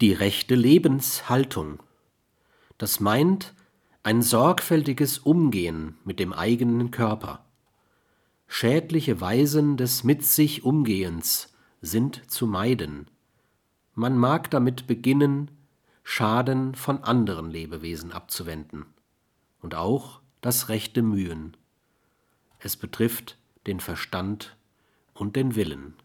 Die rechte Lebenshaltung. Das meint ein sorgfältiges Umgehen mit dem eigenen Körper. Schädliche Weisen des mit sich Umgehens sind zu meiden. Man mag damit beginnen, Schaden von anderen Lebewesen abzuwenden. Und auch das rechte Mühen. Es betrifft den Verstand und den Willen